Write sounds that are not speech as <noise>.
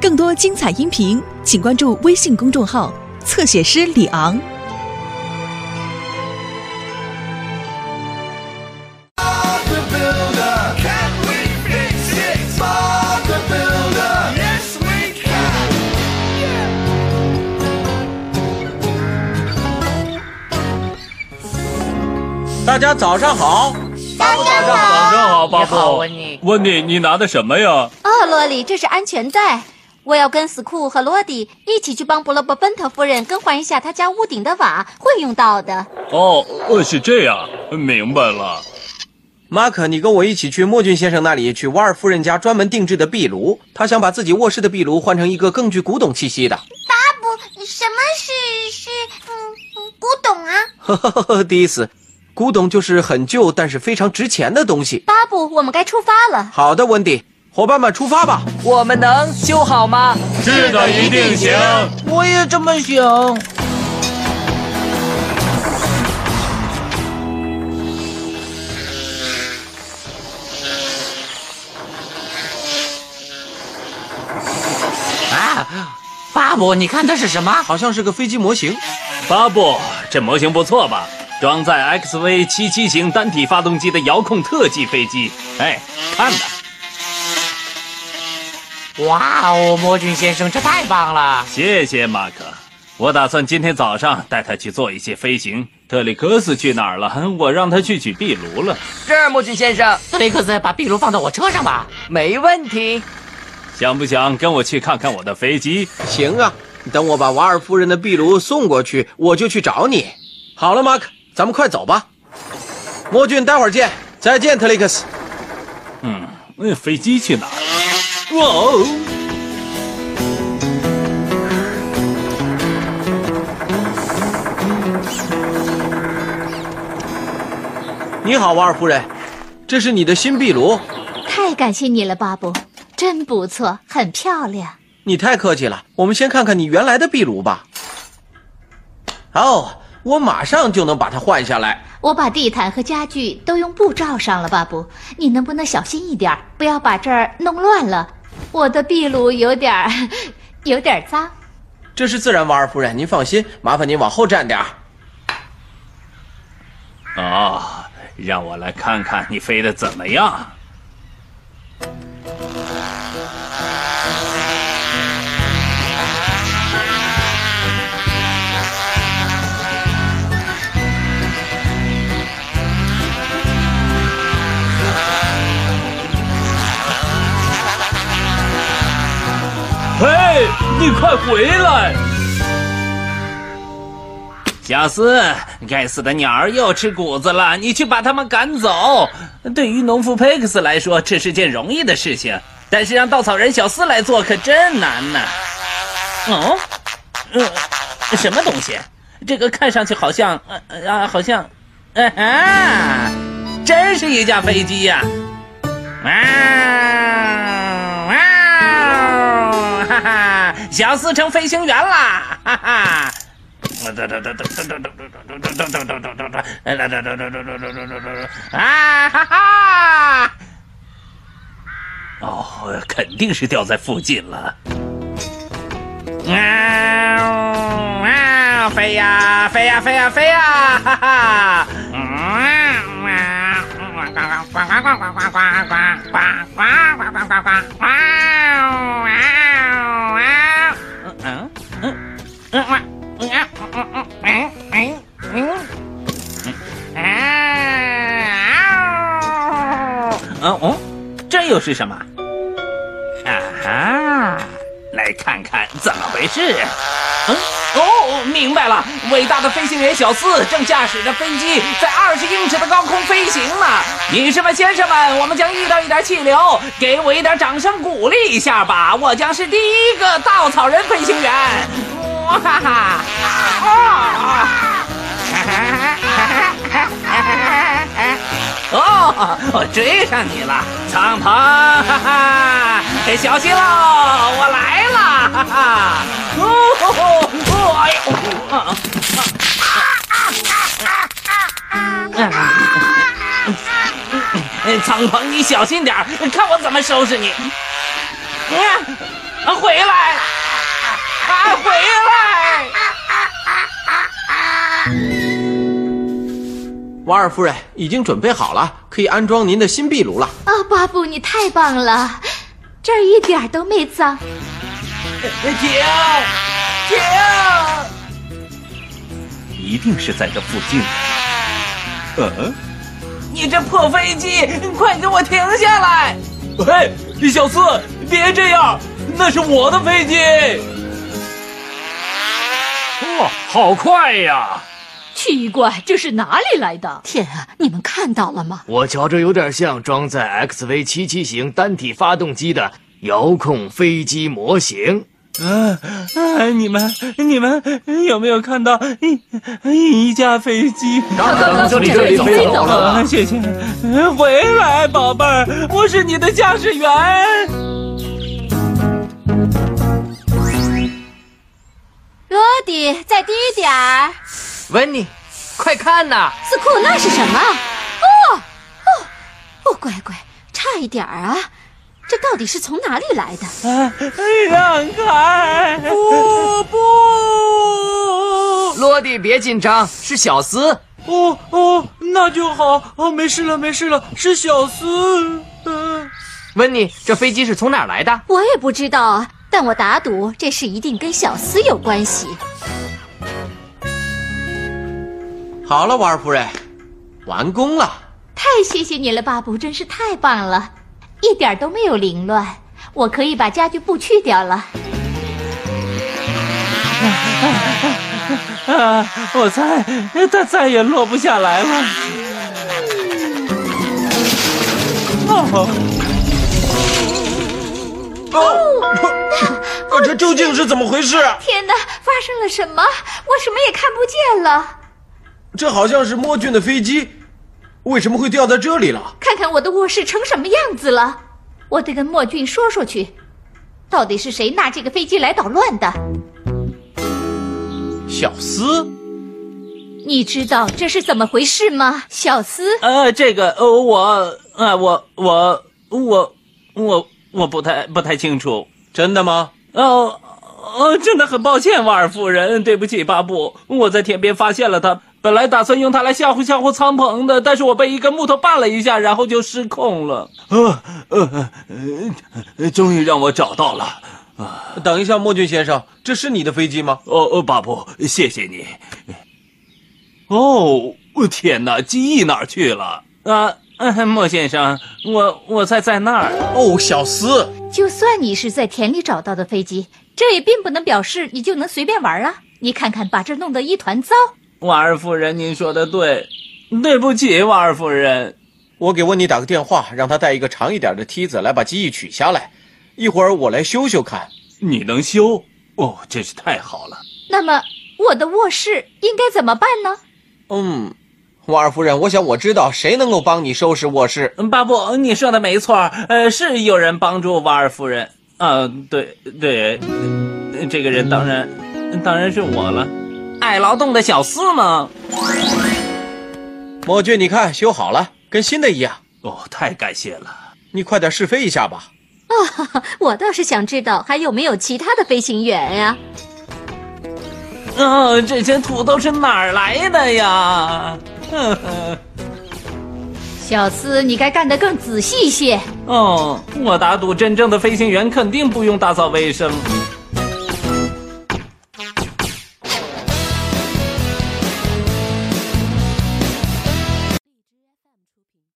更多精彩音频请关注微信公众号，侧写师李昂。大家早上好。大家早上好，巴布。温妮温妮，你拿的什么呀？哦，洛里，这是安全带。我要跟斯库和罗迪一起去帮布罗伯奔特夫人更换一下她家屋顶的瓦，会用到的。哦，呃，是这样，明白了。马可，你跟我一起去莫俊先生那里去瓦尔夫人家专门定制的壁炉，他想把自己卧室的壁炉换成一个更具古董气息的。巴布，什么是是嗯嗯古董啊？呵呵呵呵，第一次，古董就是很旧但是非常值钱的东西。巴布，我们该出发了。好的，温迪，伙伴们出发吧。我们能修好吗？是的，一定行。我也这么想。啊，巴布，你看这是什么？好像是个飞机模型。巴布，这模型不错吧？装载 XV 七七型单体发动机的遥控特技飞机。哎，看吧，哇哦，魔君先生，这太棒了！谢谢马克。我打算今天早上带他去做一些飞行。特里克斯去哪儿了？我让他去取壁炉了。是魔君先生，特里克斯，把壁炉放到我车上吧。没问题。想不想跟我去看看我的飞机？行啊，等我把瓦尔夫人的壁炉送过去，我就去找你。好了，马可，咱们快走吧。莫俊，待会儿见。再见，特里克斯。嗯，那飞机去哪儿了？哇哦！你好，瓦尔夫人，这是你的新壁炉。太感谢你了，巴布，真不错，很漂亮。你太客气了，我们先看看你原来的壁炉吧。哦，我马上就能把它换下来。我把地毯和家具都用布罩上了，巴布，你能不能小心一点，不要把这儿弄乱了？我的壁炉有点儿，<laughs> 有点儿脏。这是自然，瓦尔夫人，您放心，麻烦您往后站点儿。哦，让我来看看你飞得怎么样。你快回来！小斯，该死的鸟儿又吃谷子了，你去把它们赶走。对于农夫佩克斯来说，这是件容易的事情，但是让稻草人小斯来做可真难呢。哦，嗯，什么东西？这个看上去好像，呃啊，好像，啊，真是一架飞机呀、啊，小四成飞行员啦，哈哈。啊哈哈！哦，肯定是掉在附近了。啊啊！飞呀飞呀飞呀飞呀！哈哈！嗯又是什么？啊哈！来看看怎么回事。嗯，哦，明白了，伟大的飞行员小斯正驾驶着飞机在二十英尺的高空飞行呢。女士们、先生们，我们将遇到一点气流，给我一点掌声鼓励一下吧！我将是第一个稻草人飞行员。哇哈哈！啊 <laughs> 我追上你了，敞篷，哈哈！<laughs> 小心喽，我来了，哈哈！哦哦哦！哎呦！啊啊！敞篷，你小心点儿，看我怎么收拾你！啊，回来！啊，回来！瓦尔夫人已经准备好了，可以安装您的新壁炉了。啊，巴布，你太棒了，这儿一点儿都没脏。停！停！一定是在这附近。嗯，你这破飞机，快给我停下来！嘿，小四，别这样，那是我的飞机。哇，好快呀！奇怪，这是哪里来的？天啊，你们看到了吗？我瞧着有点像装在 XV 七七型单体发动机的遥控飞机模型。啊啊！你们你们有没有看到一一架飞机？刚刚从这里飞走了。啊谢谢，回来，宝贝儿，我是你的驾驶员。罗迪，再低点儿。温妮，快看呐！斯库，那是什么？哦哦哦，乖乖，差一点儿啊！这到底是从哪里来的？啊让开！不不！罗迪，别紧张，是小斯。哦哦，那就好。哦，没事了，没事了，是小斯。嗯、温妮，这飞机是从哪儿来的？我也不知道啊，但我打赌这事一定跟小斯有关系。好了，瓦尔夫人，完工了。太谢谢你了，巴布，真是太棒了，一点都没有凌乱。我可以把家具布去掉了。啊，<laughs> 我猜它再也落不下来了。哦，哦，这究竟是怎么回事？天哪，发生了什么？我什么也看不见了。这好像是莫俊的飞机，为什么会掉在这里了？看看我的卧室成什么样子了。我得跟莫俊说说去，到底是谁拿这个飞机来捣乱的？小斯，你知道这是怎么回事吗？小斯，呃，这个，呃，我，啊，我，我，我，我，我不太不太清楚。真的吗？哦，哦，真的很抱歉，瓦尔夫人，对不起，巴布，我在田边发现了它，本来打算用它来吓唬吓唬苍鹏的，但是我被一根木头绊了一下，然后就失控了。呃呃呃，终于让我找到了。啊等一下，莫俊先生，这是你的飞机吗？哦哦，巴布，谢谢你。哦，天哪，机翼哪儿去了？啊，嗯莫先生，我我猜在那儿。哦，小斯，就算你是在田里找到的飞机，这也并不能表示你就能随便玩啊！你看看，把这弄得一团糟。瓦尔夫人，您说的对，对不起，瓦尔夫人。我给温妮打个电话，让他带一个长一点的梯子来把机翼取下来。一会儿我来修修看。你能修？哦，真是太好了。那么我的卧室应该怎么办呢？嗯，瓦尔夫人，我想我知道谁能够帮你收拾卧室。嗯巴布，你说的没错，呃，是有人帮助瓦尔夫人。啊，对对，呃这个人当然当然是我了，爱劳动的小厮吗？魔君，你看修好了，跟新的一样。哦，太感谢了。你快点试飞一下吧。啊 <laughs> 我倒是想知道还有没有其他的飞行员呀、哦，这些土豆是哪儿来的呀？呵呵。小斯，你该干得更仔细一些。哦，我打赌真正的飞行员肯定不用打扫卫生。